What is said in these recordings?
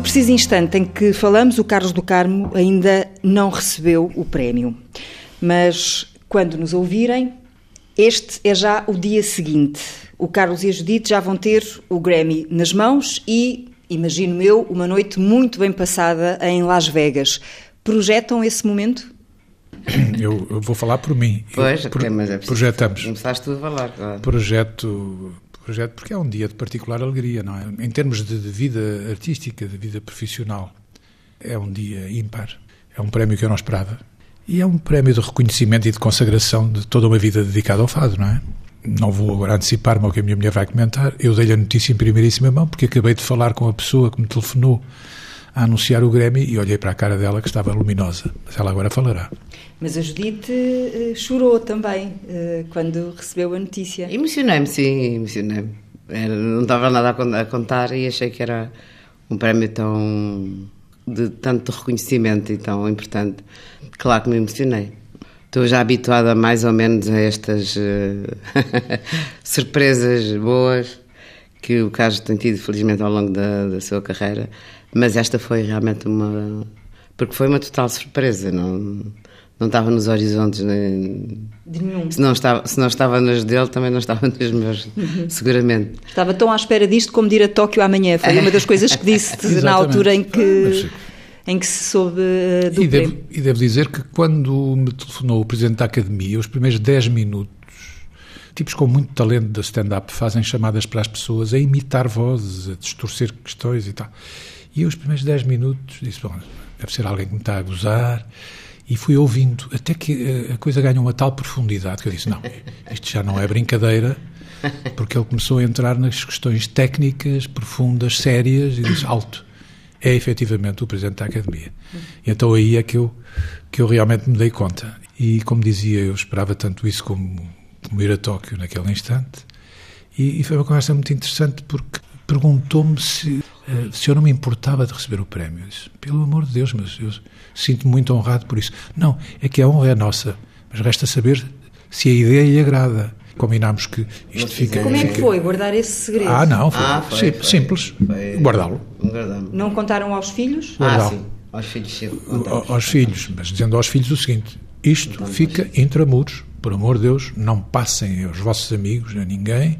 No preciso instante em que falamos, o Carlos do Carmo ainda não recebeu o prémio. Mas quando nos ouvirem, este é já o dia seguinte. O Carlos e a Judite já vão ter o Grammy nas mãos e, imagino eu, uma noite muito bem passada em Las Vegas. Projetam esse momento? Eu, eu vou falar por mim. Pois, eu, pro, mas é projetamos. Começaste tu a falar, claro. Projeto, projeto, porque é um dia de particular alegria, não é? Em termos de, vida artística, de vida profissional, é um dia ímpar. É um prémio que eu não esperava. E é um prémio de reconhecimento e de consagração de toda uma vida dedicada ao fado, não é? Não vou agora antecipar-me ao que a minha mulher vai comentar. Eu dei-lhe a notícia em primeiríssima mão, porque acabei de falar com a pessoa que me telefonou a anunciar o Grammy e olhei para a cara dela que estava luminosa. Mas ela agora falará. Mas a Judite uh, chorou também uh, quando recebeu a notícia. Emocionei-me, sim, emocionei-me. Não estava nada a contar e achei que era um prémio tão de tanto reconhecimento e tão importante. Claro que me emocionei. Estou já habituada mais ou menos a estas uh, surpresas boas que o Carlos tem tido, felizmente, ao longo da, da sua carreira. Mas esta foi realmente uma. Porque foi uma total surpresa, não, não estava nos horizontes nem. De nenhum. Se não, estava, se não estava nos dele, também não estava nos meus, uhum. seguramente. Estava tão à espera disto como de ir a Tóquio amanhã. Foi uma das coisas que disse na altura em que. Em que se soube uh, do e devo, e devo dizer que quando me telefonou o Presidente da Academia, os primeiros 10 minutos tipos com muito talento da stand-up fazem chamadas para as pessoas a imitar vozes, a distorcer questões e tal. E os primeiros 10 minutos, disse: Bom, deve ser alguém que me está a gozar. E fui ouvindo, até que eh, a coisa ganha uma tal profundidade que eu disse: Não, isto já não é brincadeira, porque ele começou a entrar nas questões técnicas, profundas, sérias, e disse: Alto. É efetivamente o Presidente da Academia. E então aí é que eu, que eu realmente me dei conta. E como dizia, eu esperava tanto isso como, como ir a Tóquio naquele instante. E, e foi uma conversa muito interessante porque perguntou-me se, eh, se eu não me importava de receber o prémio. Eu disse, pelo amor de Deus, mas eu sinto-me muito honrado por isso. Não, é que a honra é nossa, mas resta saber se a ideia lhe agrada. Combinámos que isto fica. Como é que foi guardar esse segredo? Ah, não, foi, ah, foi, sim, foi simples. Guardá-lo. Não contaram aos filhos? Ah, sim. Aos filhos, sim. Aos filhos, mas dizendo aos filhos o seguinte: isto fica intramuros, por amor de Deus, não passem aos vossos amigos, a ninguém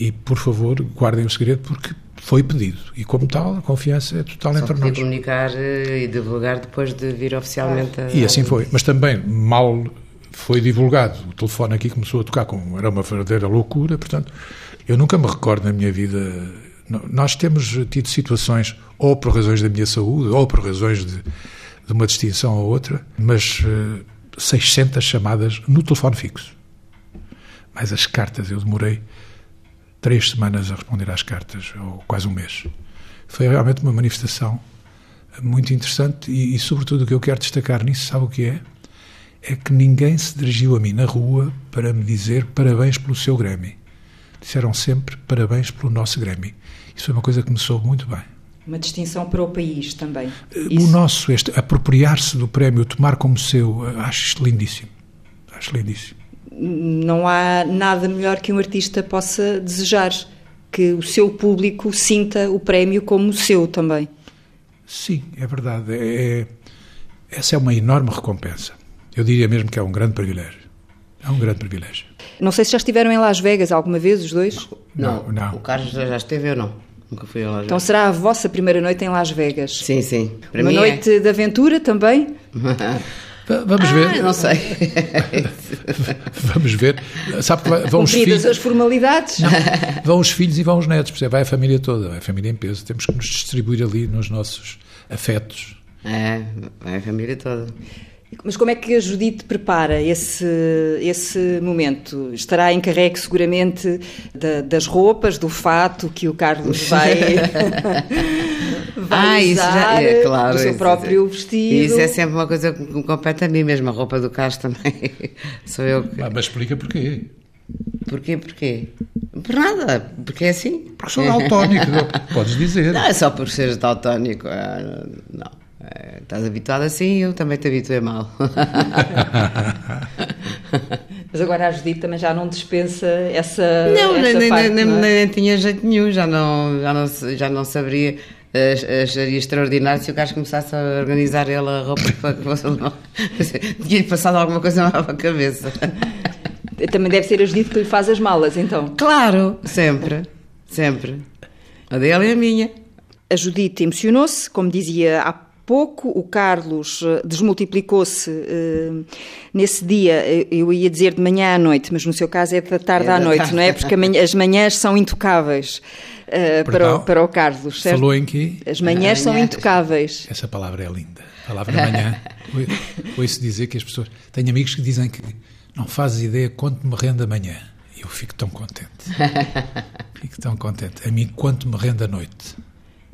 e, por favor, guardem o segredo porque foi pedido. E, como tal, a confiança é total Só entre nós. comunicar eh, e divulgar depois de vir oficialmente a... E assim foi. Mas também, mal foi divulgado, o telefone aqui começou a tocar, como era uma verdadeira loucura, portanto, eu nunca me recordo na minha vida... Nós temos tido situações, ou por razões da minha saúde, ou por razões de, de uma distinção ou outra, mas uh, eh, 600 chamadas no telefone fixo. Mas as cartas eu demorei três semanas a responder às cartas, ou quase um mês. Foi realmente uma manifestação muito interessante e, e, sobretudo, o que eu quero destacar nisso, sabe o que é? É que ninguém se dirigiu a mim na rua para me dizer parabéns pelo seu Grammy. Disseram sempre parabéns pelo nosso Grammy. Isso foi uma coisa que me soube muito bem. Uma distinção para o país também. O nosso, este apropriar-se do prémio, tomar como seu, acho isto lindíssimo. Acho lindíssimo não há nada melhor que um artista possa desejar que o seu público sinta o prémio como o seu também. Sim, é verdade. É, é, essa é uma enorme recompensa. Eu diria mesmo que é um grande privilégio. É um grande privilégio. Não sei se já estiveram em Las Vegas alguma vez, os dois? Não, não. não. O Carlos já esteve ou não? Nunca fui a Las Vegas. Então será a vossa primeira noite em Las Vegas? Sim, sim. Para uma noite é. de aventura também? Vamos ah, ver. Não sei. Vamos ver. Sabe que vão os filhos. as formalidades. Não, vão os filhos e vão os netos, percebe? vai a família toda, vai a família em peso. Temos que nos distribuir ali nos nossos afetos. É, vai a família toda. Mas como é que a Judite prepara esse, esse momento? Estará encarregue seguramente da, das roupas, do fato que o Carlos vai, vai ah, isso usar, já, é, claro, do seu próprio é, vestido. Isso é sempre uma coisa que me compete a mim mesmo, a roupa do Carlos também. Sou eu que... Ah, mas explica porquê. Porquê, porquê? Por nada, porque é assim. Porque sou daltónico, podes dizer. Não, é só por seres daltónico. Ah, não. É, estás habituado assim, eu também te habituei mal. Mas agora a Judite também já não dispensa essa. Não, essa nem, parte, nem, não é? nem, tinha jeito nenhum, já não, já não, já não saberia. acharia extraordinário se o Carlos começasse a organizar ele a roupa para que fosse Tinha-lhe passado alguma coisa mal à cabeça. Também deve ser ajudido que lhe faz as malas, então. Claro, sempre, sempre. A dele e a minha. A Judite emocionou-se, como dizia há pouco, o Carlos eh, desmultiplicou-se uh, nesse dia, eu ia dizer de manhã à noite, mas no seu caso é da tarde é à noite, tarde. não é? Porque as manhãs são intocáveis. Uh, para, o, para o Carlos, certo? Falou em que? As manhãs são intocáveis. Essa palavra é linda. A palavra manhã. Ouço dizer que as pessoas. Tenho amigos que dizem que não fazes ideia quanto me rende amanhã. Eu fico tão contente. Fico tão contente. A mim, quanto me rende à noite.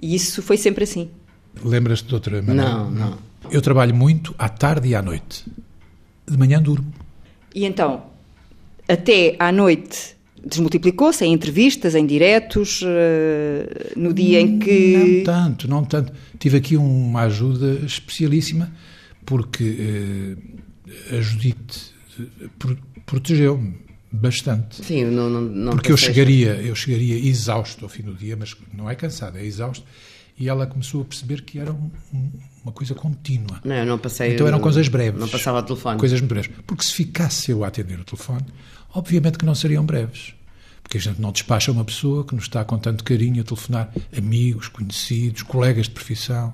E isso foi sempre assim? Lembras-te de outra maneira? Não, não. Eu trabalho muito à tarde e à noite. De manhã durmo. E então, até à noite desmultiplicou-se em entrevistas, em diretos, eh, no dia em que... Não tanto, não tanto. Tive aqui uma ajuda especialíssima, porque uh, a Judite eh, protegeu-me bastante. Sim, não, não, não Porque eu chegaria, eu chegaria exausto ao fim do dia, mas não é cansado, é exausto. E ela começou a perceber que era um, uma coisa contínua. Não, eu não passei. Então eram coisas breves. Não passava o telefone. Coisas breves. Porque se ficasse eu a atender o telefone, obviamente que não seriam breves. Porque a gente não despacha uma pessoa que nos está com tanto carinho a telefonar amigos, conhecidos, colegas de profissão.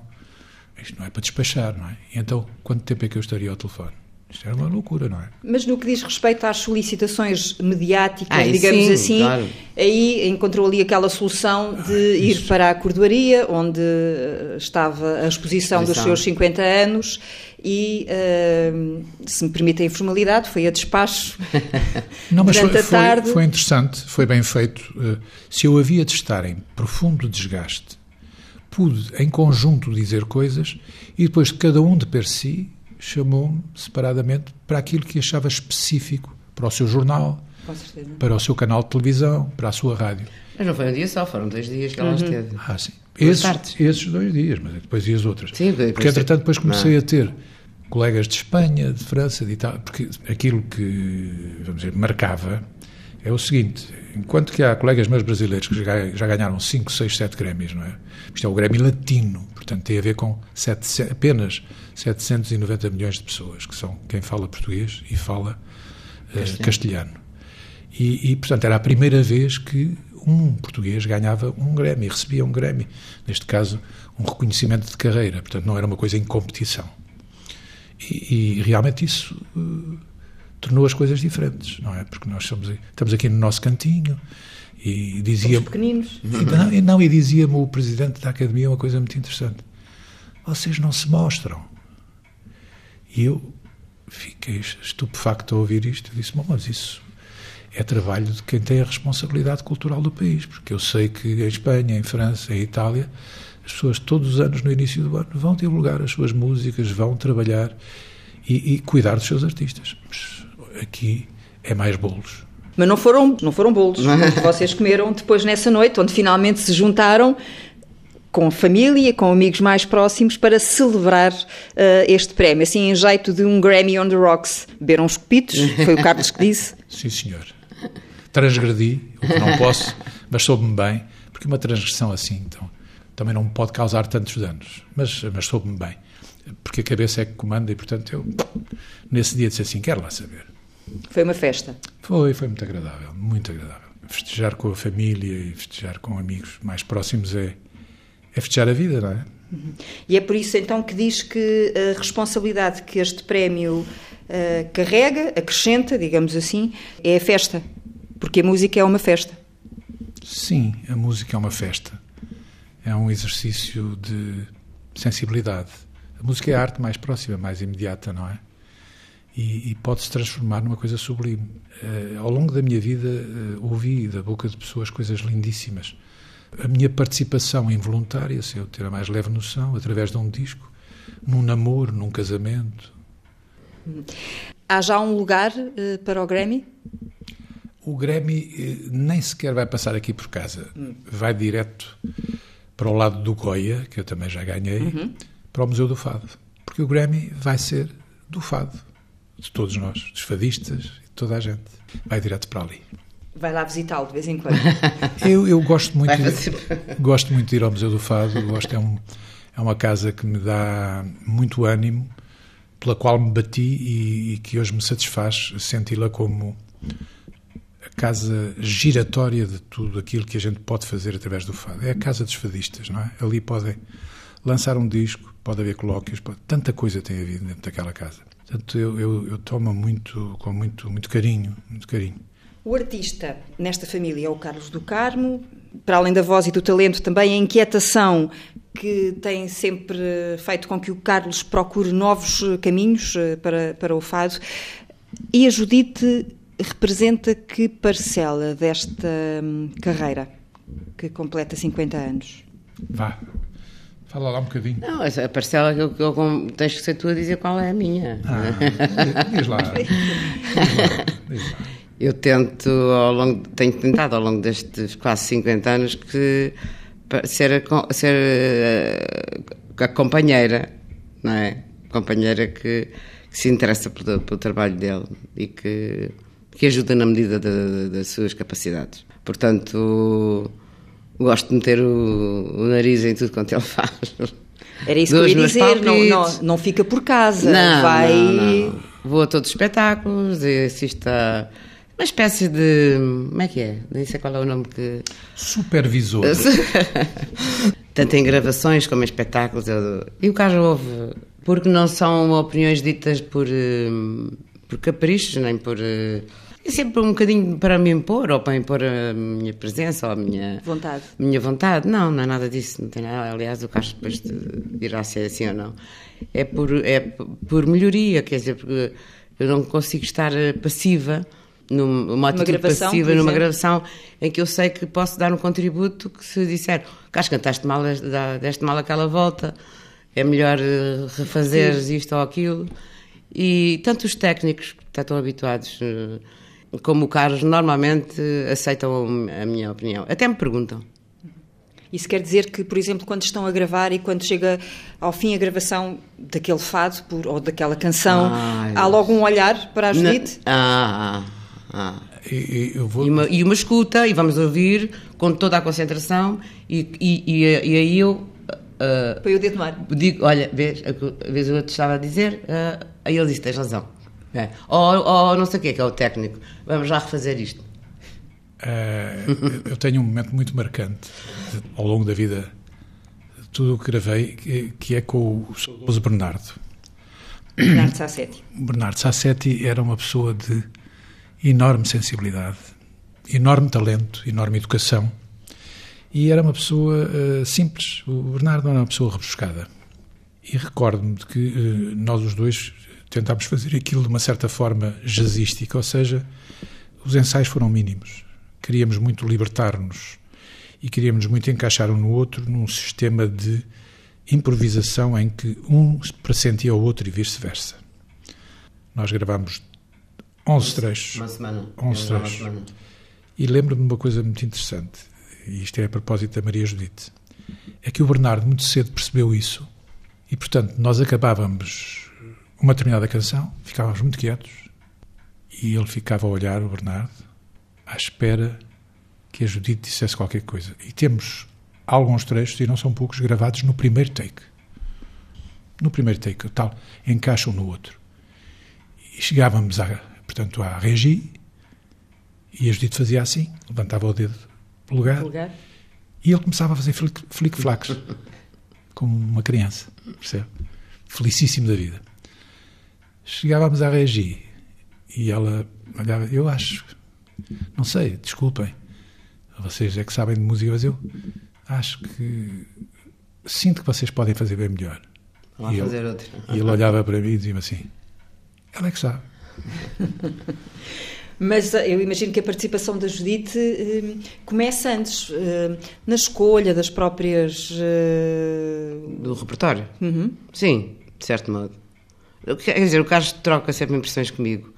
Isto não é para despachar, não é? E então, quanto tempo é que eu estaria ao telefone? Isto era uma loucura, não é? Mas no que diz respeito às solicitações mediáticas, ah, digamos sim, assim, claro. aí encontrou ali aquela solução de ah, ir para a cordoaria, onde eh, estava a exposição dos seus 50 anos, e, uh, se me permite a informalidade, foi a despacho Não, mas foi, foi, foi, interessante, foi bem feito. Uh, se eu havia de estar em profundo desgaste, pude, em conjunto, dizer coisas, e depois cada um de per si chamou-me separadamente para aquilo que achava específico para o seu jornal, para o seu canal de televisão, para a sua rádio. Mas não foi um dia só, foram dois dias que ela uhum. esteve. Ah, sim. Esses, esses, dois dias, mas depois e as outras. Sim, depois porque, entretanto, depois comecei não. a ter colegas de Espanha, de França, de Itália, porque aquilo que, vamos dizer, marcava é o seguinte, enquanto que há colegas meus brasileiros que já, ganharam 5, 6, 7 Grêmios, não é? Isto é o Grêmio latino, portanto tem a ver com sete, apenas 790 milhões de pessoas, que são quem fala português e fala uh, castelhano. castelhano. E, e, portanto, era a primeira vez que um português ganhava um Grêmio, recebia um Grêmio, neste caso, um reconhecimento de carreira, portanto, não era uma coisa em competição. E, e realmente isso uh, tornou as coisas diferentes, não é? Porque nós somos, estamos aqui no nosso cantinho e dizia pequeninos. E, não, e, não, e dizia-me o presidente da academia uma coisa muito interessante. Vocês não se mostram. E eu fiquei estupefacto a ouvir isto. Eu disse, mas isso é trabalho de quem tem a responsabilidade cultural do país, porque eu sei que em Espanha, em França, em Itália, as pessoas todos os anos no início do ano vão divulgar as suas músicas, vão trabalhar e, e cuidar dos seus artistas. Mas aqui é mais bolos. Mas não foram, não foram bolos que vocês comeram depois nessa noite, onde finalmente se juntaram com família, com amigos mais próximos, para celebrar uh, este prémio, assim em jeito de um Grammy on the Rocks. Beberam os copitos, foi o Carlos que disse. Sim, senhor. Transgredi, o que não posso, mas soube-me bem, porque uma transgressão assim, então, também não pode causar tantos danos, mas, mas soube-me bem porque a cabeça é que comanda e, portanto, eu nesse dia disse assim: quero lá saber. Foi uma festa? Foi, foi muito agradável, muito agradável. Festejar com a família e festejar com amigos mais próximos é, é festejar a vida, não é? Uhum. E é por isso então que diz que a responsabilidade que este prémio uh, carrega, acrescenta, digamos assim, é a festa. Porque a música é uma festa. Sim, a música é uma festa. É um exercício de sensibilidade a música é a arte mais próxima, mais imediata, não é? E, e pode-se transformar numa coisa sublime. Uh, ao longo da minha vida, uh, ouvi da boca de pessoas coisas lindíssimas. A minha participação involuntária, se eu ter a mais leve noção, através de um disco, num namoro, num casamento. Há já um lugar uh, para o Grammy? O Grammy nem sequer vai passar aqui por casa. Hum. Vai direto para o lado do Goya, que eu também já ganhei. Uhum para o Museu do Fado. Porque o Grammy vai ser do fado, de todos nós, dos fadistas e de toda a gente. Vai direto para ali. Vai lá visitá-lo de vez em quando. eu, eu gosto muito, de, gosto muito de ir ao Museu do Fado. Gosto, é, um, é uma casa que me dá muito ânimo, pela qual me bati e, e que hoje me satisfaz senti-la como a casa giratória de tudo aquilo que a gente pode fazer através do fado. É a casa dos fadistas, não é? Ali podem lançar um disco, pode haver colóquios, pode, tanta coisa tem havido dentro daquela casa. Portanto, eu, eu, eu tomo muito, com muito, muito carinho, muito carinho. O artista nesta família é o Carlos do Carmo. Para além da voz e do talento, também a inquietação que tem sempre feito com que o Carlos procure novos caminhos eh, para, para o fado. E a Judite representa que parcela desta hum, carreira que completa 50 anos? Vá, Fala lá um bocadinho. Não, a parcela que eu, que eu, tens que ser tu a dizer qual é a minha. Ah, diz lá. Diz lá. Diz lá. Eu tento, ao longo, tenho tentado ao longo destes quase 50 anos que ser a, ser a, a companheira, não é? Companheira que, que se interessa pelo, pelo, trabalho dele e que, que ajuda na medida de, de, das suas capacidades. Portanto, gosto de meter o, o nariz em tudo quanto ele faz. Era isso Dos que eu ia dizer, não, não, não, fica por casa, não, vai... Não, não. Vou a todos os espetáculos e assisto a uma espécie de. Como é que é? Nem sei qual é o nome que. Supervisor. Tanto em gravações como em espetáculos. Eu... E o caso houve. Porque não são opiniões ditas por, eh, por caprichos, nem por. Eh, é sempre um bocadinho para me impor, ou para impor a minha presença, ou a minha vontade. Minha vontade. Não, não é nada disso. Não tem nada. Aliás, o Carlos depois dirá se é assim ou não. É por, é por melhoria, quer dizer, porque eu não consigo estar passiva numa atitude gravação, passiva numa gravação em que eu sei que posso dar um contributo que se disser Carlos, cantaste mal, deste mal aquela volta, é melhor eh, refazer isto ou aquilo. E tanto os técnicos que estão habituados eh, como o Carlos normalmente aceitam a minha opinião. Até me perguntam. Isso quer dizer que, por exemplo, quando estão a gravar e quando chega ao fim a gravação daquele fado por, ou daquela canção, ah, há logo um olhar para a Judite? Ah, ah. Ah. E, e, vou... e, uma, e, uma, escuta, e vamos ouvir com toda a concentração, e, e, e aí eu. Uh, Põe o dedo no ar. Digo, olha, vês, a vez eu te estava a dizer, uh, aí ele disse: tens razão. É. Ou, ou não sei o que, que é o técnico, vamos já refazer isto. Uh, eu tenho um momento muito marcante ao longo da vida, tudo o que gravei, que, que é com o saudoso Bernardo. Bernardo Sassetti. Bernardo Sassetti era uma pessoa de enorme sensibilidade, enorme talento, enorme educação. E era uma pessoa uh, simples. O Bernardo era uma pessoa rebuscada. E recordo-me de que uh, nós os dois tentámos fazer aquilo de uma certa forma jazzística, ou seja, os ensaios foram mínimos. Queríamos muito libertar-nos e queríamos muito encaixar um no outro num sistema de improvisação em que um pressentia o outro e vice-versa. Nós gravámos 11 trechos. Uma semana. 11 trechos. E lembro-me de uma coisa muito interessante, e isto é a propósito da Maria Judite, é que o Bernardo muito cedo percebeu isso e, portanto, nós acabávamos uma determinada canção, ficávamos muito quietos e ele ficava a olhar, o Bernardo, à espera que a Judite dissesse qualquer coisa. E temos alguns trechos, e não são poucos, gravados no primeiro take. No primeiro take, tal, encaixam no outro. E chegávamos a, portanto, à regi, e a Judite fazia assim, levantava o dedo polegar, polegar. e ele começava a fazer flic-flacs, como uma criança, percebe? Felicíssimo da vida. Chegávamos à regi, e ela olhava, eu acho, não sei, desculpem, vocês é que sabem de música, mas eu acho que sinto que vocês podem fazer bem melhor. Vamos fazer ele, outra. E ele olhava para mim e dizia assim, ela é que sabe. Mas eh, eu imagino que a participação da Judite eh, começa antes, eh, na escolha das próprias. Do repertório? Uhum. Sim, de certo modo. Quer dizer, o Carlos troca sempre impressões comigo.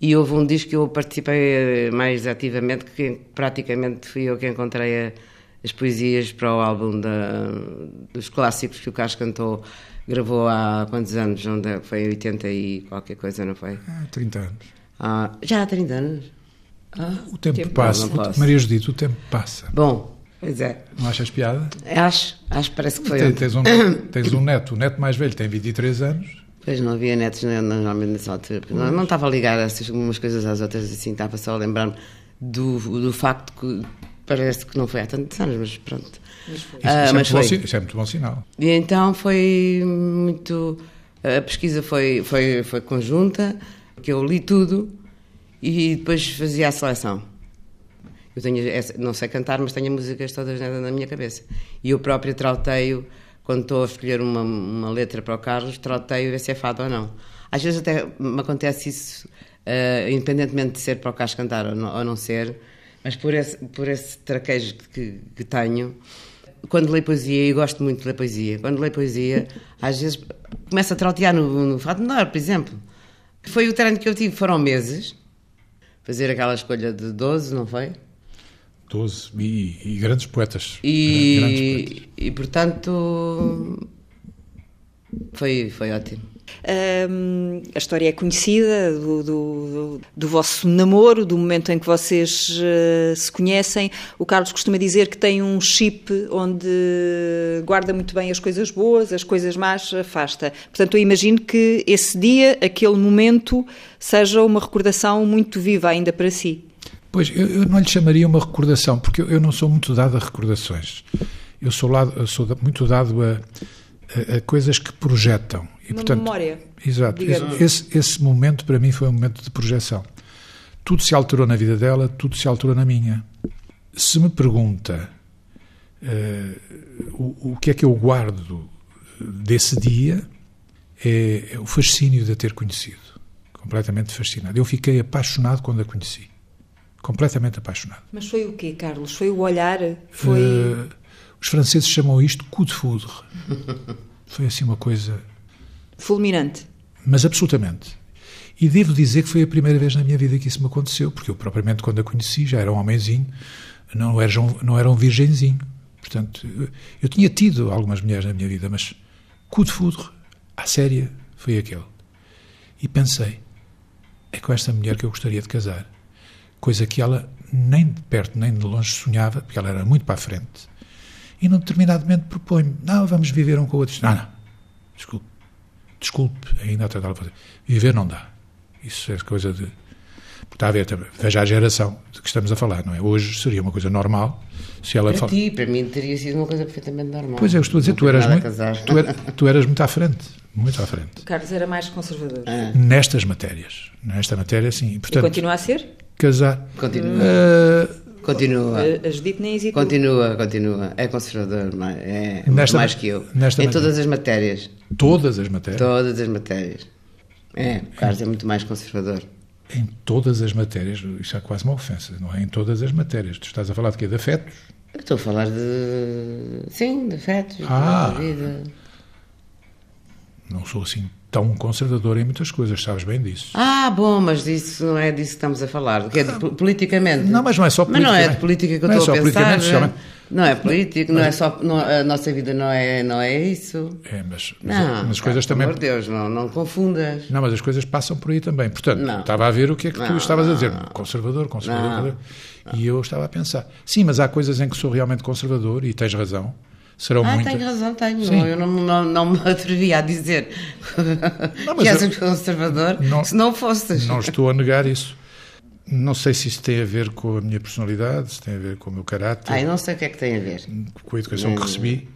E houve um disco que eu participei mais ativamente, que praticamente fui eu que encontrei a, as poesias para o álbum da, dos clássicos que o Carlos cantou Gravou há quantos anos? Onde foi 80 e qualquer coisa, não foi? Há 30 anos. Ah, já há 30 anos? O tempo, tempo passa. não. Maria Judite, o tempo passa. Bom, pois é. Não achas piada? Acho, acho que parece que foi ontem. tens um, tens um neto, o neto mais velho tem 23 anos. Pois não havia netos normalmente nessa altura. Não, não estava a ligar essas, umas coisas às outras assim, estava só a lembrar-me do, do facto que parece que não foi há tantos anos, mas pronto. Isso, Ah, isso é mas muito bom, isso é muito bom sinal. E então foi muito. A pesquisa foi, foi, foi conjunta, que eu li tudo e depois fazia a seleção. Eu tenho, não sei cantar, mas tenho músicas todas na, minha cabeça. E eu próprio trauteio, quando estou a escolher uma, uma letra para o Carlos, trauteio ver se é fado ou não. Às vezes até me acontece isso, eh, independentemente de ser para o Carlos cantar ou não, ou não ser, mas por esse, por esse traquejo que, que tenho, quando leio poesia, e gosto muito de ler poesia, quando leio poesia, às vezes começo a trautear no, no Fado Menor, por exemplo. Que foi o treino que eu tive, foram meses, fazer aquela escolha de 12, não foi? 12 e, e grandes poetas. Grandes poetas. E, e portanto, foi, foi ótimo. Hum, a história é conhecida do, do- do- do vosso namoro, do momento em que vocês eh, se conhecem. O Carlos costuma dizer que tem um chip onde guarda muito bem as coisas boas, as coisas más afasta. Portanto, eu imagino que esse dia, aquele momento, seja uma recordação muito viva ainda para si. Pois, eu, eu não lhe chamaria uma recordação, porque eu, não sou muito dado a recordações. Eu sou, lado, eu sou muito dado a, a- a coisas que projetam. E, Uma memória, Exato. digamos. Esse, esse- momento, para mim, foi um momento de projeção. Tudo se alterou na vida dela, tudo se alterou na minha. Se me pergunta eh, o, o que é que eu guardo desse dia, é, é o fascínio de a ter conhecido. Completamente fascinado. Eu fiquei apaixonado quando a conheci. Completamente apaixonado. Mas foi o quê, Carlos? Foi o olhar? Foi. Eh, os franceses chamam isto coup de foudre. Foi assim uma coisa fulminante. mas absolutamente. E devo dizer que foi a primeira vez na minha vida que isso me aconteceu, porque eu propriamente quando a conheci já era um homenzinho, não era, não era um virgenzinho. Portanto, eu, tinha tido algumas mulheres na minha vida, mas coup de foudre, à séria, foi aquele. E pensei, é com esta mulher que eu gostaria de casar. Coisa que ela nem de perto nem de longe sonhava, porque ela era muito para a frente. E num determinado momento propõe-me, não, vamos viver um com o outro. Não, não, desculpe desculpe, ainda a tratá-lo fazer. Viver não dá. Isso é coisa de. Está a ver, também, veja a geração de que estamos a falar, não é? Hoje seria uma coisa normal se ela Para fala. ti, para mim, teria sido uma coisa perfeitamente normal. Pois é, eu estou a dizer, Não tu eras, muito, tu, era- tu eras muito à frente. Muito à frente. O Carlos era mais conservador. Nestas matérias. Nesta matéria, sim. E, E portanto, continua a ser? casar. Continua. eh, Continua. A a Judite nem hesitou. Continua, continua. É conservador, mais- é muito Nesta- mais que eu. nesta em matéria. todas as matérias. todas as matérias. Todas as matérias. É, o Carlos é muito mais conservador. Em todas as matérias. Isto é quase uma ofensa, não é? Em todas as matérias. Tu estás a falar de quê? De afetos? Eu estou a falar de. Sim, de afetos, Ah. de vida. Não sou assim tão conservador em muitas coisas, sabes bem disso. Ah, bom, mas isso não é disso que estamos a falar. Que é de, po- politicamente. Não, mas não é só Mas não é de politicamente. política que eu Não é estou só a pensar. politicamente, socialmente. Não é político, não é só. não- a nossa vida não é, não é isso. É, mas, mas, Não, mas as coisas também. amor de Deus, não, não confundas. Não, mas as coisas passam por aí também. Portanto, Não. estava a ver o que é que tu Não, estavas a dizer. Conservador, conservador. Conservador. E eu estava a pensar. Sim, mas há coisas em que sou realmente conservador e tens razão. Serão Ah, muitas. tenho razão, tenho. Sim. Não, eu não, não, não me atrevia a dizer Não, que és eu- um conservador Não- se não fosses. Não estou a negar isso. Não sei se isso tem a ver com a minha personalidade, se tem a ver com o meu caráter, Ai, não sei o que é que tem a ver. com a educação que recebi.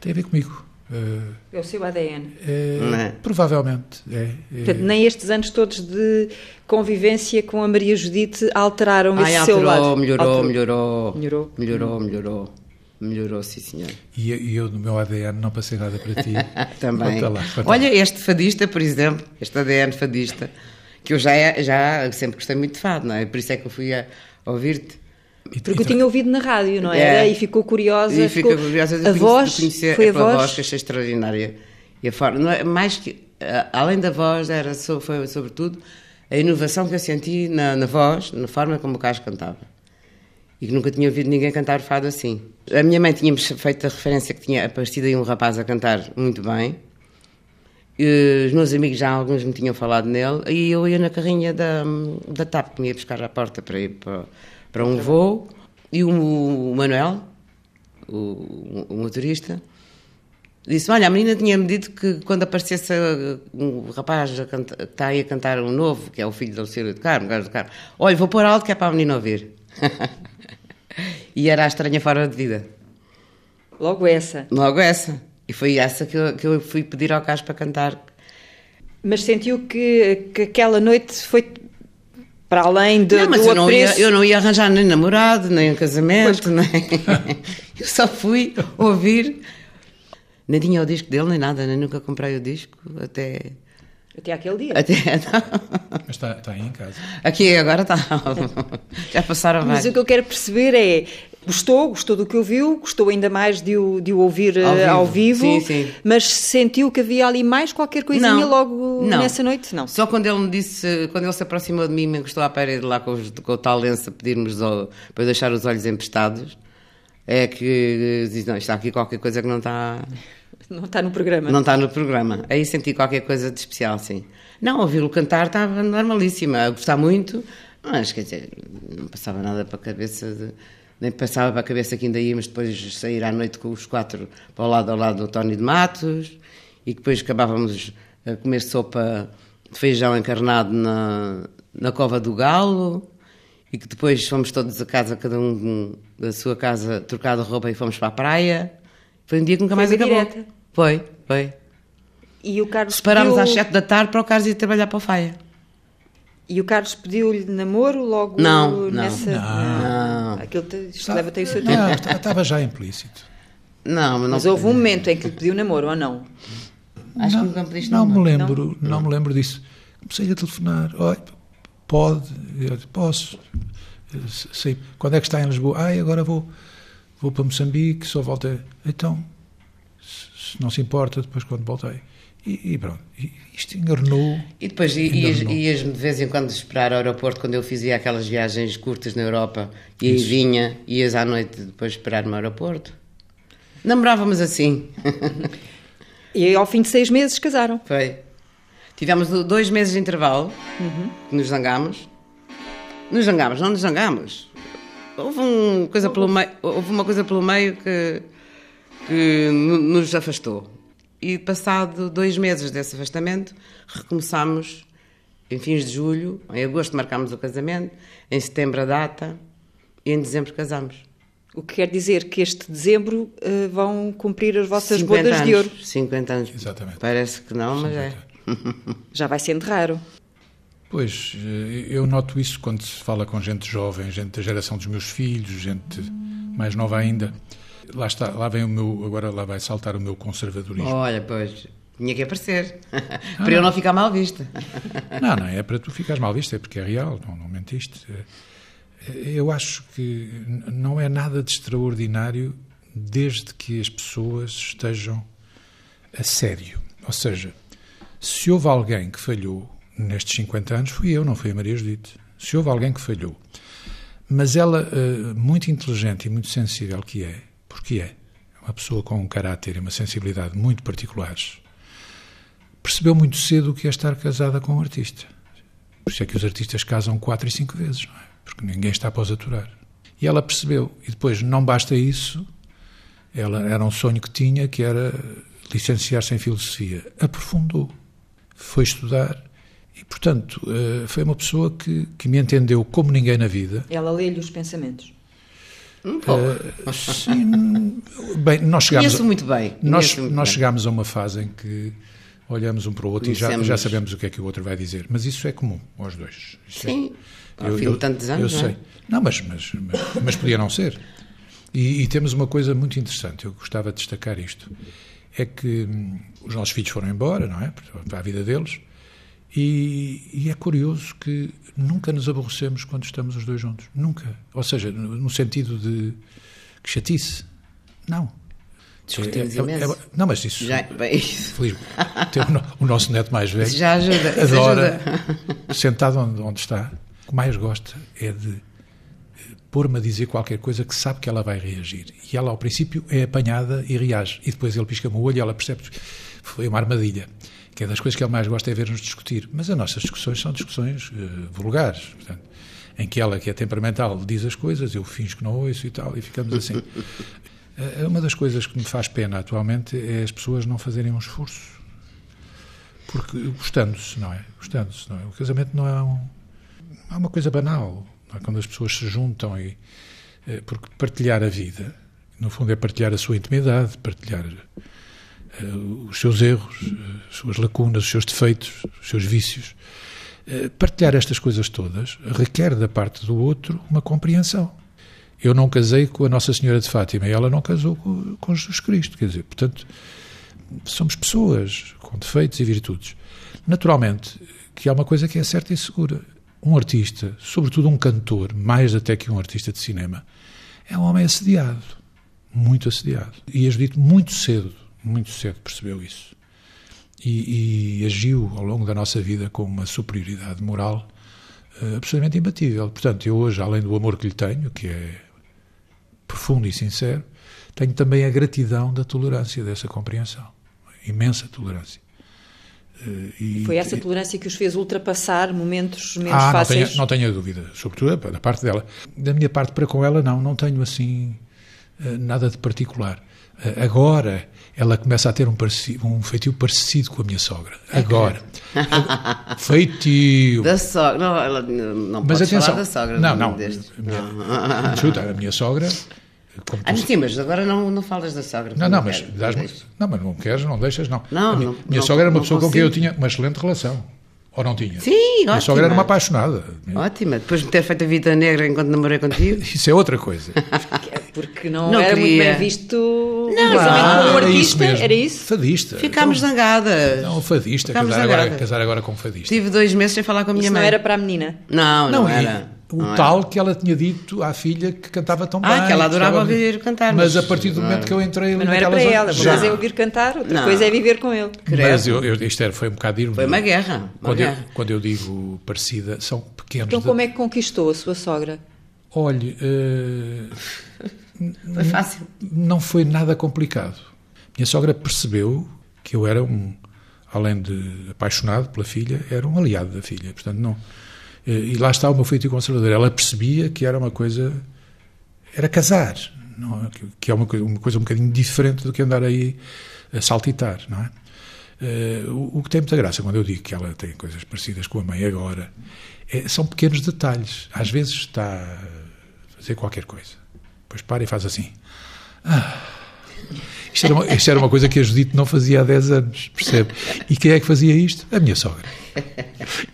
Tem a ver comigo. Eh, É o seu ADN. é, Não é? Provavelmente. É, é. Portanto, nem estes anos todos de convivência com a Maria Judite alteraram Ai, esse seu alterou, lado. melhorou, Alterou. melhorou, Melhorou. melhorou, melhorou, melhorou, sim senhor. E, e eu, no meu ADN, não passei nada para ti. Também. Conta lá, conta Olha, lá. este fadista, por exemplo, este ADN fadista, que eu já, é- já sempre gostei muito de fado, não é? Por isso é que eu fui a ouvir-te. Porque eu tinha ouvido na rádio, não É. era? E ficou curiosa. E ficou- curiosa de a conhecer- voz, conhecer foi é a pela voz. voz que achei extraordinária. E a forma, não é, mais que, a- além da voz, era, foi sobretudo a inovação que eu senti na, na voz, na forma como o Carlos cantava. E que nunca tinha ouvido ninguém cantar fado assim. A minha mãe tinha-me feito a referência que tinha aparecido aí um rapaz a cantar muito bem. E os meus amigos já alguns me tinham falado nele, e eu ia na carrinha da, da TAP, que me ia buscar à porta para ir para, para um voo, e o, o Manuel, o, o motorista, disse: Olha, a menina tinha-me dito que quando aparecesse um rapaz que está aí a cantar um novo, que é o filho do Lucílio de Carmo, Carlos de Carmo, olha, vou pôr alto que é para a menina ouvir. e era a estranha fora de vida. Logo essa. Logo essa. E foi essa que eu, que eu fui pedir ao Carlos para cantar. Mas sentiu que, que aquela noite foi para além de, não, mas do eu não, ia, eu não ia arranjar nem namorado, nem casamento, nem... eu só fui ouvir. Nem tinha o disco dele, nem nada, nem nunca comprei o disco, até... Até aquele dia. Até... Mas está, está aí em casa. Aqui agora está. Já passaram Mas mais. o que eu quero perceber é... Gostou, gostou do que ouviu, gostou ainda mais de o, de o ouvir Ao eh, vivo. ao vivo, Sim, sim. mas sentiu que havia ali mais qualquer coisinha Não, logo não. nessa noite? Não. Só quando ele me disse, quando ele se aproximou de mim e me encostou à parede lá com, os, com o tal lenço a pedir-me os ol- para deixar os olhos emprestados, é que diz, não, está aqui qualquer coisa que não está, Não está no programa. não está no programa. Aí senti qualquer coisa de especial, sim. Não, ouvi-lo cantar estava normalíssima, a gostar muito, mas quer dizer, não passava nada para a cabeça de- nem passava para a cabeça que ainda íamos depois sair à noite com os quatro para o lado ao lado do Tony de Matos e que depois acabávamos a comer sopa de feijão encarnado na, na cova do galo e que depois fomos todos a casa, cada um da sua casa, trocar de roupa e fomos para a praia. Foi um dia que nunca Foi mais acabou. direta. Foi, foi. E o Carlos Separámos pediu... às 7 da tarde para o Carlos ir trabalhar para o Faia. E o Carlos pediu-lhe namoro logo Não, não. nessa... Não. Aquilo te- isto leva até o seu tempo. Não, estava já implícito. Não, mas não. Mas houve um momento em que lhe pediu namoro, ou não? Acho não, que nunca me pediste não me namoro. lembro, não? me lembro disso. Comecei a telefonar. Olha, pode? Eu posso. Eu Sei. Quando é que está em Lisboa? Ah, agora vou, vou para Moçambique, só voltei. Então, se não se importa, depois quando voltei. E, e pronto. Isto enganou. E depois ias-me de vez em quando esperar ao aeroporto quando eu fazia aquelas viagens curtas na Europa e aí vinha, ias à noite depois esperar-me ao aeroporto. Namorávamos assim. E ao fim de seis meses casaram. Foi. Tivemos do- dois meses de intervalo, que nos zangámos. Nos zangámos, não nos zangámos. Houve, um coisa pelo meio, houve uma coisa pelo meio que, que no- nos afastou. E passado dois meses desse afastamento, recomeçámos em fins de julho, em agosto marcámos o casamento, em setembro a data e em dezembro casámos. O que quer dizer que este dezembro eh, vão cumprir as vossas 50 bodas de ouro. anos, 50 anos. Exatamente. Parece que não, mas é. Já vai sendo raro. Pois, eh, eu noto isso quando se fala com gente jovem, gente da geração dos meus filhos, gente mais nova ainda. Lá está, lá vem o meu, agora lá vai saltar o meu conservadorismo. Olha, pois, tinha que aparecer. Para eu não ficar mal vista. Não, não é para tu ficares mal visto, é porque é real, não, não mentiste. Eh, Eu acho que não é nada de extraordinário desde que as pessoas estejam a sério. Ou seja, se houve alguém que falhou nestes 50 anos, fui eu, não foi a Maria Judite. Se houve alguém que falhou, mas ela, eh, muito inteligente e muito sensível que é, porque é, uma pessoa com um caráter e uma sensibilidade muito particulares, percebeu muito cedo o que é estar casada com um artista. Por isso é que os artistas casam quatro e cinco vezes, não é? Porque ninguém está os aturar. E ela percebeu. E depois, não basta isso, ela era um sonho que tinha, que era licenciar-se em filosofia. Aprofundou, foi estudar e, portanto, eh, foi uma pessoa que, que me entendeu como ninguém na vida. Ela lê-lhe os pensamentos. Um pouco. Eh, sim, bem, nós chegámos, Conheço muito bem. nós, muito nós bem. chegámos a uma fase em que olhamos um para o outro e já, Conhecemos. já sabemos o que é que o outro vai dizer. Mas isso é comum aos dois. Isso é- Sim. Ao fim de tantos anos, Eu não é? sei. Não, mas, mas, mas, mas podia não ser. E, e temos uma coisa muito interessante, eu gostava de destacar isto. É que hum, os nossos filhos foram embora, não é? Para a vida deles. E, e é curioso que nunca nos aborrecemos quando estamos os dois juntos. Nunca. Ou seja, no, no sentido de que chatice. Não. Discutimos É- é- imenso. é- não, mas isso. Já, bem, Feliz, o, o nosso neto mais velho já ajuda. Adora, ajuda. sentado onde, onde está, o que mais gosta é de eh, pôr-me a dizer qualquer coisa que sabe que ela vai reagir. E ela, ao princípio, é apanhada e reage. E depois ele pisca-me o olho e ela percebe que foi uma armadilha. Que é das coisas que ele mais gosta é ver-nos discutir. Mas as nossas discussões são discussões uh, vulgares, portanto, em que ela, que é temperamental, diz as coisas, eu finjo que não ouço e tal, e ficamos assim. uh, uma das coisas que me faz pena atualmente é as pessoas não fazerem um esforço. Porque gostando-se, não é? Gostando-se, não é? O casamento não é, um, é uma coisa banal. É? Quando as pessoas se juntam e. Uh, porque partilhar a vida, no fundo, é partilhar a sua intimidade, partilhar os seus erros, uh, as suas lacunas, os seus defeitos, os seus vícios. Uh, partilhar estas coisas todas requer da parte do outro uma compreensão. Eu não casei com a Nossa Senhora de Fátima e ela não casou com, Jesus Cristo. Quer dizer, portanto, somos pessoas com defeitos e virtudes. Naturalmente, que há uma coisa que é certa e segura. Um artista, sobretudo um cantor, mais até que um artista de cinema, é um homem assediado. Muito assediado. E Judite, muito cedo, muito cedo percebeu isso. E, e, agiu ao longo da nossa vida com uma superioridade moral uh, absolutamente imbatível. Portanto, eu hoje, além do amor que lhe tenho, que é profundo e sincero, tenho também a gratidão da tolerância, dessa compreensão. Imensa tolerância. Uh, e, Foi essa tolerância que os fez ultrapassar momentos menos ah, fáceis? Não tenho, não tenho dúvida, sobretudo da parte dela. Da minha parte para com ela, não, não tenho assim uh, nada de particular. Agora ela começa a ter um, parecido, um feitio parecido com a minha sogra. Agora. feitio. Da sogra. Não, ela não mas pode atenção, falar da sogra. Não, não. Deste. Minha, Chuta, a minha sogra. Como ah, sim, mas agora não, não falas da sogra. Não, não, mas, dás não, mas não queres, não deixas, não. Não, a minha, não, minha não, sogra era uma não pessoa com consigo. quem eu tinha uma excelente relação. Ou não tinha? Sim, Minha ótima. sogra era uma apaixonada. Ótima. Depois de ter feito a vida negra enquanto namorei contigo. Isso é outra coisa. Porque não, Não era muito queria. bem visto Não, o casamento claro, com um era isso artista, mesmo. era isso? Fadista. Ficámos Então, zangadas. Não, fadista. Ficámos Casar agora, casar agora com um fadista. Tive dois meses sem falar com a minha Isso mãe. não era para a menina. Não, não, e era. O Não era. tal que ela tinha dito à filha que cantava tão Ah, bem. que ela adorava ouvir cantar, Mas, mas a partir do não momento era. que eu entrei ali Mas não era para ela. Uma Já. coisa é ouvir cantar, outra Não. coisa é viver com ele. Mas eu, eu, isto era, foi um bocado ironia. Foi uma guerra. Uma Quando eu, guerra. quando eu digo parecida, são pequenos. Então de- como é que conquistou a sua sogra? Olhe, eh, Foi fácil. não foi nada complicado. Minha sogra percebeu que eu era um, além de apaixonado pela filha, era um aliado da filha. Portanto, não. eh, E lá está o meu feito conservador. Ela percebia que era uma coisa. Era casar. Não, é? Que- é uma coisa, uma coisa um bocadinho diferente do que andar aí a saltitar, não é? Eh, o, o que tem muita graça quando eu digo que ela tem coisas parecidas com a mãe agora é- são pequenos detalhes. Às vezes está a fazer qualquer coisa, depois para e faz assim. Ah. Isto, era uma, isto era uma coisa que a Judite não fazia há 10 anos, percebe? E quem é que fazia isto? A minha sogra.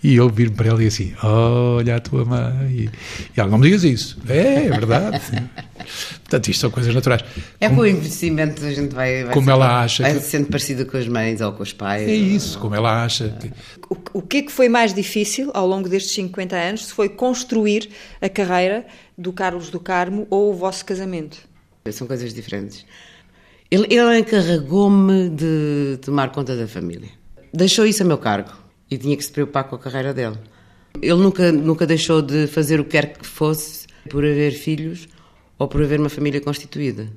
E eu vir-me para ela e assim: Olha a tua mãe. E ela não me digas isso. É, é verdade. Portanto, isto são coisas naturais. É com o envelhecimento a gente vai. vai Como se- ela acha Vai que- sendo parecida com as mães ou com os pais. É ou- isso, como ela acha. que- O, o que é que foi mais difícil ao longo destes 50 anos? Se foi construir a carreira do Carlos do Carmo ou o vosso casamento? São coisas diferentes. Ele, ele encarregou-me de tomar conta da família. Deixou isso a meu cargo e tinha que se preocupar com a carreira dele. Ele nunca, nunca deixou de fazer o que quer que fosse por haver filhos ou por haver uma família constituída.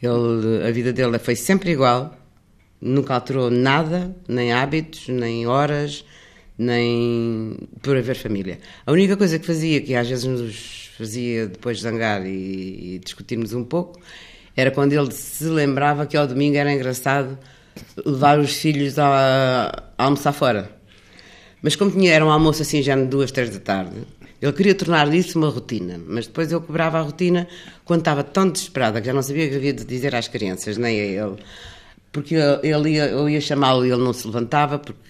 Ele, a vida dele foi sempre igual, nunca alterou nada, nem hábitos, nem horas, nem por haver família. A única coisa que fazia, que às vezes nos fazia depois zangar e, e discutirmos um pouco, era quando ele se lembrava que ao domingo era engraçado levar os filhos a, a almoçar fora. Mas como tinha, era um almoço assim já de duas, três da tarde, ele queria tornar isso uma rotina, mas depois eu cobrava a rotina quando estava tão desesperada que já não sabia o que havia de dizer às crianças, nem a ele. Porque eu- ele ia, eu ia chamá-lo e ele não se levantava, porque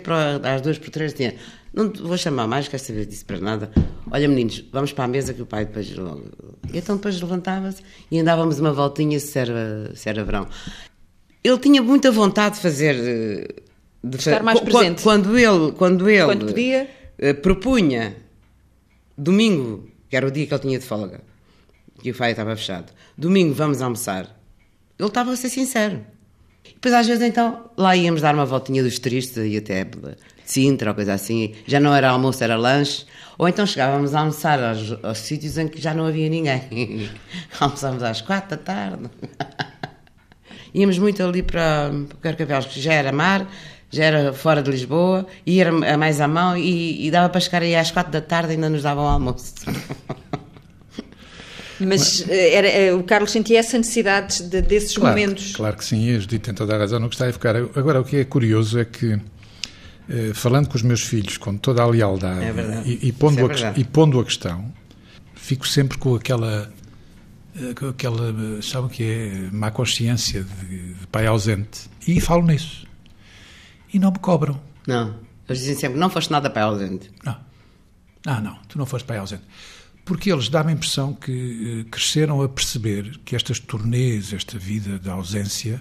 às duas por três tinha, não vou chamar mais, quer saber disso para nada. Olha meninos, vamos para a mesa que o pai depois logo... E então depois levantava-se e andávamos uma voltinha se era, se era verão. Ele tinha muita vontade de fazer... eh, De Estar mais qu- presente. Quando ele, quando ele Quando podia. eh, propunha domingo, que era o dia que ele tinha de folga, que o FAI estava fechado, domingo vamos almoçar, ele estava a ser sincero. Depois às vezes então lá íamos dar uma voltinha dos tristes e até Sintra ou coisa assim, já não era almoço, era lanche, ou então chegávamos a almoçar aos, aos sítios em que já não havia ninguém. Almoçávamos às quatro da tarde. Íamos muito ali para, para Carcavelos, que já era mar, já era fora de Lisboa, e era mais à mão, e, e dava para chegar aí às quatro da tarde ainda nos davam almoço. Mas eh, era, eh, o Carlos sentia essa necessidade de, desses claro, momentos. Claro que sim, e a Judite tem toda a razão no que está a ficar. Agora, o que é curioso é que, eh, falando com os meus filhos com toda a lealdade é e, e, pondo é a, e pondo a questão, fico sempre com aquela com aquela, sabe o que é, má consciência de, de pai ausente. E falo nisso. E não me cobram. Não. Eles dizem sempre, não foste nada pai ausente. Não. Ah, não, tu não foste pai ausente. Porque eles dão a impressão que cresceram a perceber que estas turnês, esta vida de ausência,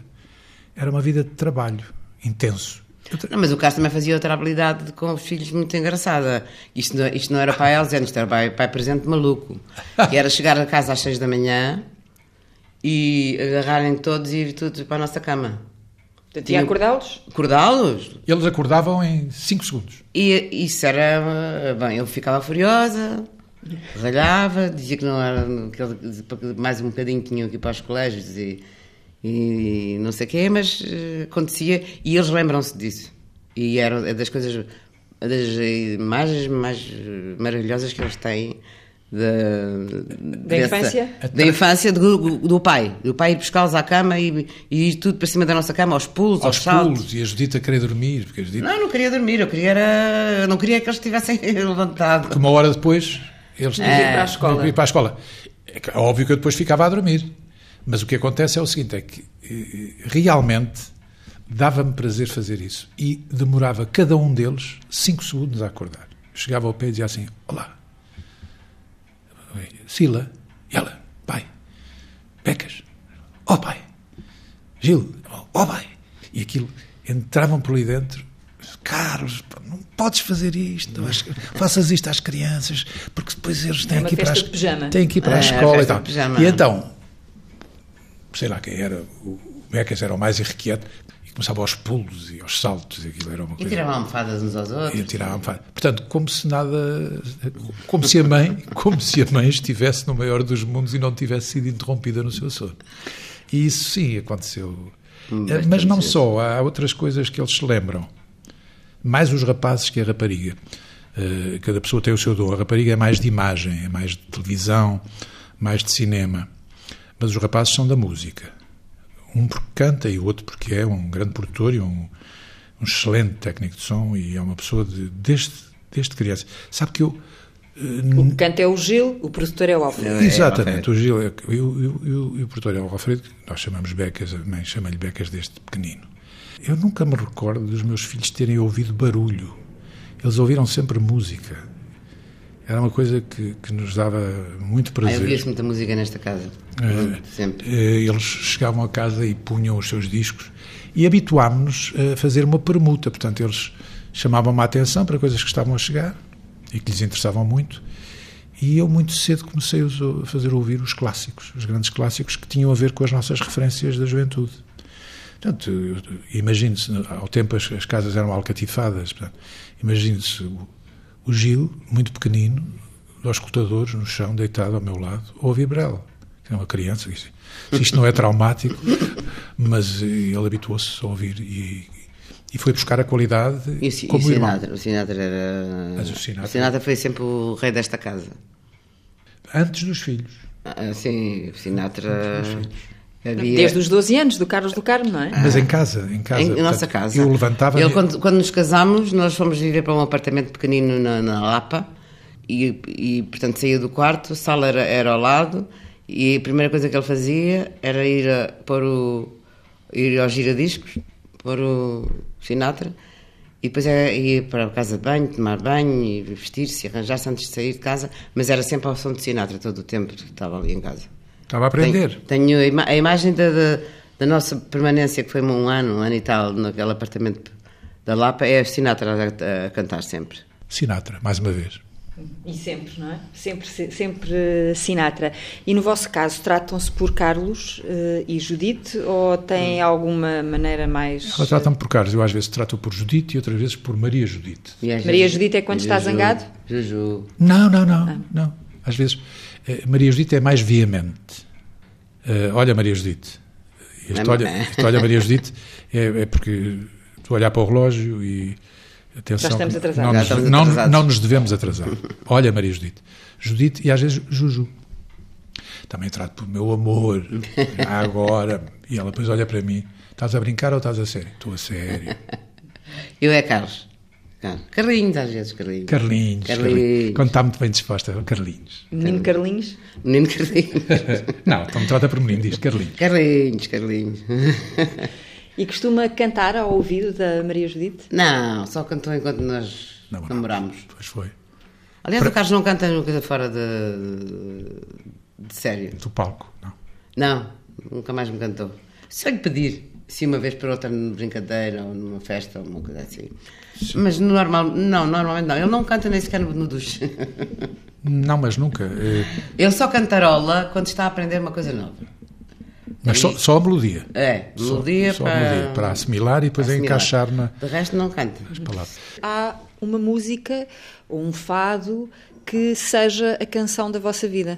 era uma vida de trabalho intenso. Não, mas o Carlos também fazia outra habilidade com os filhos muito engraçada. Isto não, isto não era pai ausente, isto era pai, pai presente maluco. Que era chegar a casa às seis da manhã e agarrarem todos e ir todos para a nossa cama. Tinha acordá-los? Acordá-los. Eles acordavam em 5 segundos. E isso era. Bem, eu ficava furiosa, ralhava, dizia que não era. Que mais um bocadinho tinham que ir para os colégios e e não sei o quê, mas uh, acontecia e eles lembram-se disso. E era é das coisas, das imagens mais maravilhosas que eles têm da, da dessa, infância? Da infância do, do pai. Do pai ir buscá-los à cama e, e ir tudo para cima da nossa cama, aos pulos, aos, aos saltos. pulos, e a Judita queria dormir. Porque a Judita... Não, não queria dormir, eu queria era, não queria que eles estivessem levantados. Porque uma hora depois eles é, ir para a escola. Ir para a escola. É óbvio que eu depois ficava a dormir. Mas o que acontece é o seguinte: é que eh, realmente dava-me prazer fazer isso. E demorava cada um deles cinco segundos a acordar. Chegava ao pé e dizia assim: Olá, Sila, e ela, pai, Becas, ó oh, pai, Gil, ó oh, pai. E aquilo entravam por ali dentro. Carlos, não podes fazer isto, faças isto às crianças, porque depois eles têm, é que, ir para a, têm que ir para a escola e tal. E então, sei lá quem era, o Becas era o mais irrequieto, e começava aos pulos e aos saltos, e aquilo era uma coisa... E tirava almofadas uns aos outros. E tirava almofadas. Portanto, como se nada... Como se a mãe, como se a mãe estivesse no maior dos mundos e não tivesse sido interrompida no seu sono. E isso sim aconteceu. Hum, Mas não só, há outras coisas que eles se lembram. Mais os rapazes que a rapariga. Uh, cada pessoa tem o seu dom. A rapariga é mais de imagem, é mais de televisão, mais de cinema mas os rapazes são da música. Um porque canta e o outro porque é um grande produtor e um, um excelente técnico de som e é uma pessoa de, desde, desde criança. Sabe que eu. Uh, o que canta é o Gil, o produtor é o Alfredo. Exatamente, o Gil é, e, o, o produtor é o Alfredo, nós chamamos Becas, a mãe chama-lhe Becas desde pequenino. Eu nunca me recordo dos meus filhos terem ouvido barulho. Eles ouviram sempre música. Era uma coisa que, que nos dava muito prazer. Ah, ouvia-se muita música nesta casa. É, sempre. Eh, eles chegavam a casa e punham os seus discos e habituámos-nos a fazer uma permuta. Portanto, eles chamavam-me a atenção para coisas que estavam a chegar e que lhes interessavam muito. E eu muito cedo comecei a fazer ouvir os clássicos, os grandes clássicos que tinham a ver com as nossas referências da juventude. Portanto, imagine-se, ao tempo as, as, casas eram alcatifadas, imagine-se o Gil, muito pequenino, aos escutadores, no chão, deitado ao meu lado, ouve Brel, que é uma criança. Disse, isto não é traumático, mas ele habituou-se a ouvir e, e foi buscar a qualidade e o, como e o Sinatra, o Sinatra era... Mas o Sinatra... o Sinatra foi sempre o rei desta casa. Antes dos filhos. Ah, sim, o Sinatra... Havia... Desde os 12 anos do Carlos do Carmo, não é? Mas em casa, em casa. Em portanto, nossa casa. Eu levantava. Ele, quando, quando, nos casámos, nós fomos viver para um apartamento pequenino na, na Lapa e, e, portanto, saía do quarto, a sala era, era ao lado e a primeira coisa que ele fazia era ir, a, pôr o, ir aos giradiscos, pôr o Sinatra e depois é, ia para a casa de banho, tomar banho e vestir-se, arranjar-se antes de sair de casa, mas era sempre ao som de Sinatra todo o tempo que estava ali em casa. Estava a aprender. Tenho, tenho a, ima a, imagem da, da, da, nossa permanência, que foi um ano, um ano e tal, naquele apartamento da Lapa, é a Sinatra a, a cantar sempre. Sinatra, mais uma vez. E sempre, não é? Sempre, sempre Sinatra. E no vosso caso, tratam-se por Carlos uh, e Judite ou tem hum. alguma maneira mais. Elas tratam por Carlos, eu às vezes trato por Judite e outras vezes por Maria Judite. Maria Judite é quando está zangado? Juju. Não, não, não, ah. não. Às vezes eh, Maria Judite é mais veemente. Uh, olha, Maria Judite. Este olha, este olha Maria Judite é, é, porque Estou a olhar para o relógio e. Atenção, Já estamos atrasados. Não, Já nos, estamos não- atrasados. não nos devemos atrasar. Olha, Maria Judite. Judite e às vezes Juju. Também trato por meu amor. Agora. E ela depois olha para mim. Estás a brincar ou estás a sério? Estou a sério. Eu é Carlos. Carlos. Carlinhos, às vezes, Carlinhos. Carlinhos. Carlinhos. Carlinhos. Quando está muito bem disposta, Carlinhos. Menino Carlinhos. Menino Carlinhos. Não, então me trata por menino, diz Carlinhos. Carlinhos, Carlinhos. E costuma cantar ao ouvido da Maria Judite? Não, só cantou enquanto nós Namorámos. namorámos. Pois foi. Aliás, o Carlos não canta coisa fora de, de sério. Do palco. Não. Não, nunca mais me cantou. Se eu lhe pedir, se uma vez por outra numa brincadeira ou numa festa ou uma coisa assim. Mas normal, não, normalmente não. Ele não canta nem sequer no, duche. Não, mas nunca. Eh, Ele só cantarola quando está a aprender uma coisa nova. Mas só, só a melodia. É, melodia só, para... melodia, para assimilar e depois é assimilar. encaixar na De resto não canta. Há uma música ou um fado que seja a canção da vossa vida?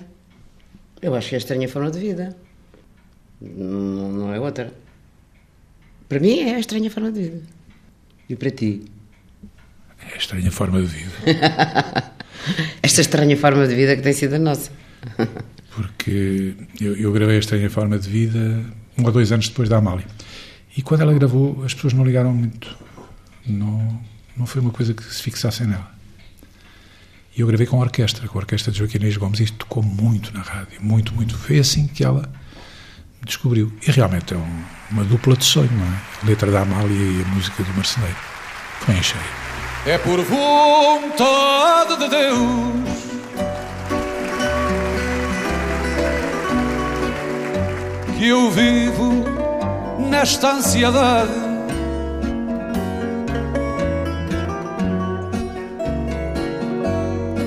Eu acho que é a estranha forma de vida. Não, não é outra. Para mim é a estranha forma de vida. E para ti? É a estranha forma de vida. Esta estranha forma de vida que tem sido a nossa. Porque eu, eu gravei a estranha forma de vida um ou dois anos depois da Amália. E quando ela gravou, as pessoas não ligaram muito. Não, não foi uma coisa que se fixassem nela. E eu gravei com a orquestra, com a orquestra de Joaquim Inês Gomes, e isto tocou muito na rádio, muito, muito. Foi assim que ela descobriu. E realmente é um- uma dupla de sonho, não é? A letra da Amália e a música do Marceneiro. Em cheio. É por vontade de Deus que eu vivo nesta ansiedade.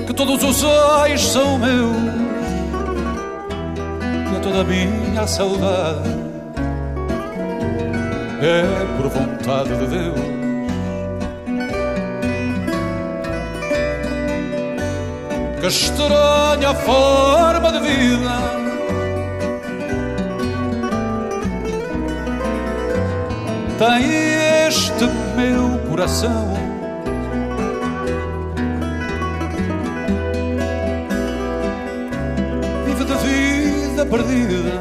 Que todos os ais são meus e a toda a minha saudade. É por vontade de Deus. Que estranha forma de vida. Tem este meu coração vida perdida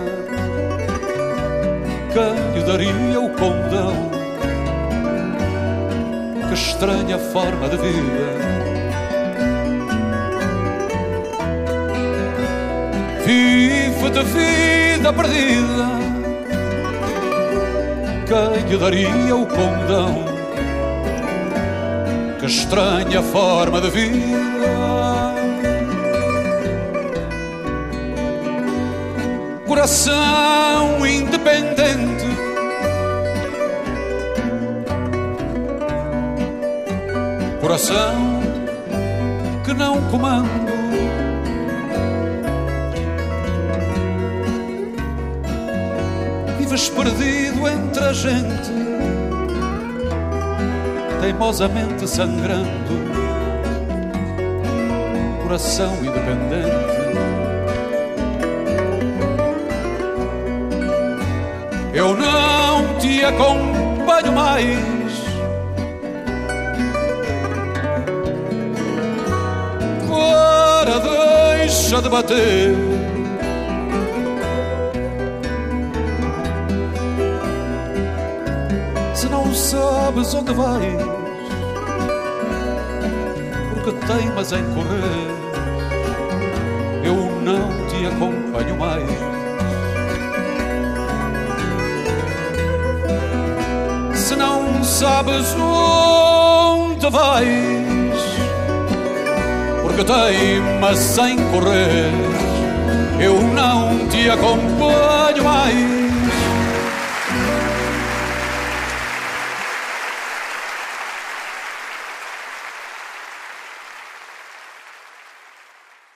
Quem lhe daria o condão? Que estranha forma de vida. Vive de vida perdida Quem lhe daria o condão? Que estranha forma de vida Coração independente. Coração que não comando Vives perdido entre a gente, teimosamente sangrando, coração independente. Eu não te acompanho mais. Agora deixa de bater. se não sabes onde vais, porque teimas em correr, eu não te acompanho mais. Sabes onde vais, porque teimas em correr, eu não te acompanho mais.